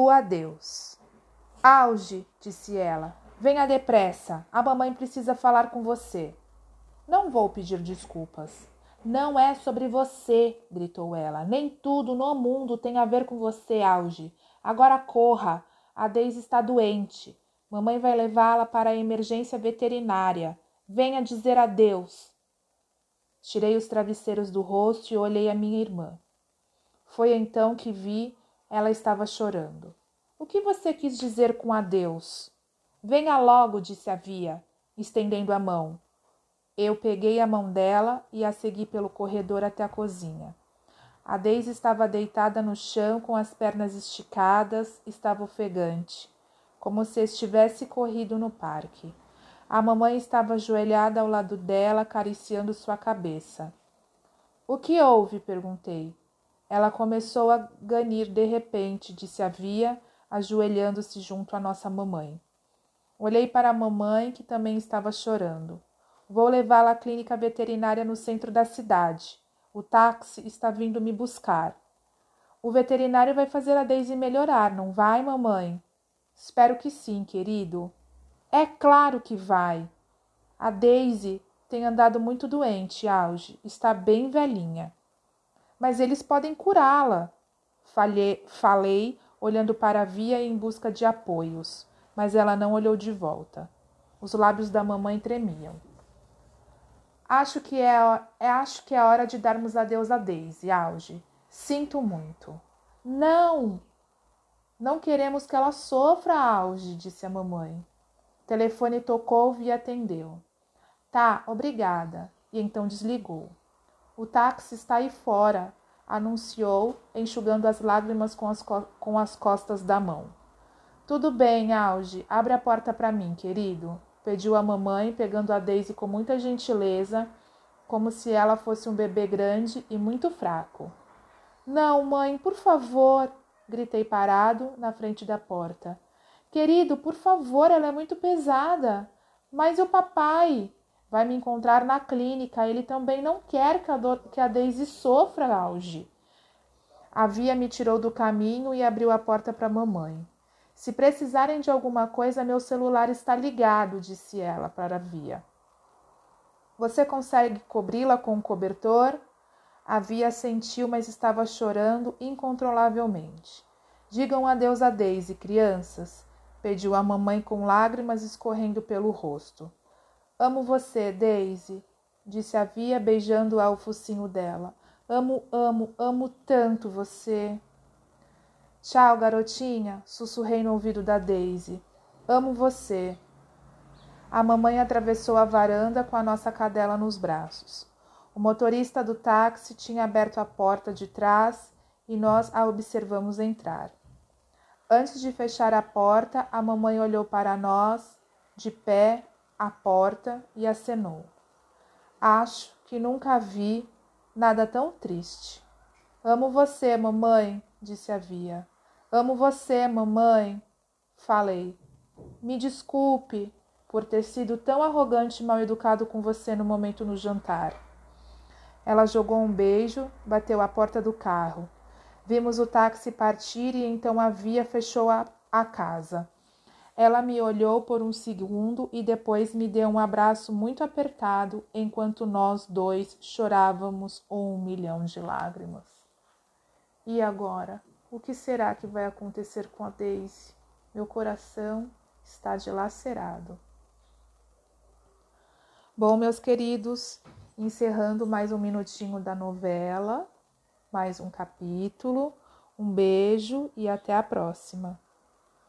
O adeus. Auge, disse ela. Venha depressa. A mamãe precisa falar com você. Não vou pedir desculpas. Não é sobre você, gritou ela. Nem tudo no mundo tem a ver com você, Auge. Agora corra. A Deise está doente. Mamãe vai levá-la para a emergência veterinária. Venha dizer adeus. Tirei os travesseiros do rosto e olhei a minha irmã. Foi então que vi ela estava chorando. Que você quis dizer com adeus? Venha logo, disse a Via, estendendo a mão. Eu peguei a mão dela e a segui pelo corredor até a cozinha. A Deise estava deitada no chão com as pernas esticadas, estava ofegante, como se estivesse corrido no parque. A mamãe estava ajoelhada ao lado dela, acariciando sua cabeça. O que houve? perguntei. Ela começou a ganir de repente, disse a Via, ajoelhando-se junto à nossa mamãe. Olhei para a mamãe, que também estava chorando. Vou levá-la à clínica veterinária no centro da cidade. O táxi está vindo me buscar. O veterinário vai fazer a Daisy melhorar, não vai, mamãe? Espero que sim, querido. É claro que vai. A Daisy tem andado muito doente, Auge. Está bem velhinha. Mas eles podem curá-la. Falei, falei, olhando para a via em busca de apoios, mas ela não olhou de volta. Os lábios da mamãe tremiam. Acho que é, é, acho que é hora de darmos adeus a Daisy, Auge. Sinto muito. Não! Não queremos que ela sofra, Auge, disse a mamãe. O telefone tocou e atendeu. Tá, obrigada. E então desligou. O táxi está aí fora, anunciou, enxugando as lágrimas com as, com as costas da mão. Tudo bem, Auge. Abre a porta para mim, querido pediu a mamãe, pegando a Daisy com muita gentileza, como se ela fosse um bebê grande e muito fraco. Não, mãe, por favor, gritei parado na frente da porta. Querido, por favor, ela é muito pesada. Mas o papai vai me encontrar na clínica. Ele também não quer que a, do... que a Daisy sofra, Auge. A Via me tirou do caminho e abriu a porta para a mamãe. Se precisarem de alguma coisa, meu celular está ligado, disse ela para a Via. Você consegue cobri-la com um cobertor? A Via sentiu, mas estava chorando incontrolavelmente. Digam adeus a Daisy, crianças, pediu a mamãe com lágrimas escorrendo pelo rosto. Amo você, Daisy, disse a Via, beijando-a o focinho dela. Amo, amo, amo tanto você. Tchau, garotinha, sussurrei no ouvido da Daisy. Amo você. A mamãe atravessou a varanda com a nossa cadela nos braços. O motorista do táxi tinha aberto a porta de trás e nós a observamos entrar. Antes de fechar a porta, a mamãe olhou para nós, de pé, à porta, e acenou. Acho que nunca vi nada tão triste. Amo você, mamãe, disse a Via. Amo você, mamãe, falei. Me desculpe por ter sido tão arrogante e mal educado com você no momento no jantar. Ela jogou um beijo, bateu a porta do carro. Vimos o táxi partir e então a via fechou a, a casa. Ela me olhou por um segundo e depois me deu um abraço muito apertado enquanto nós dois chorávamos um milhão de lágrimas. E agora? O que será que vai acontecer com a Daisy? Meu coração está dilacerado. Bom, meus queridos, encerrando mais um minutinho da novela, mais um capítulo. Um beijo e até a próxima.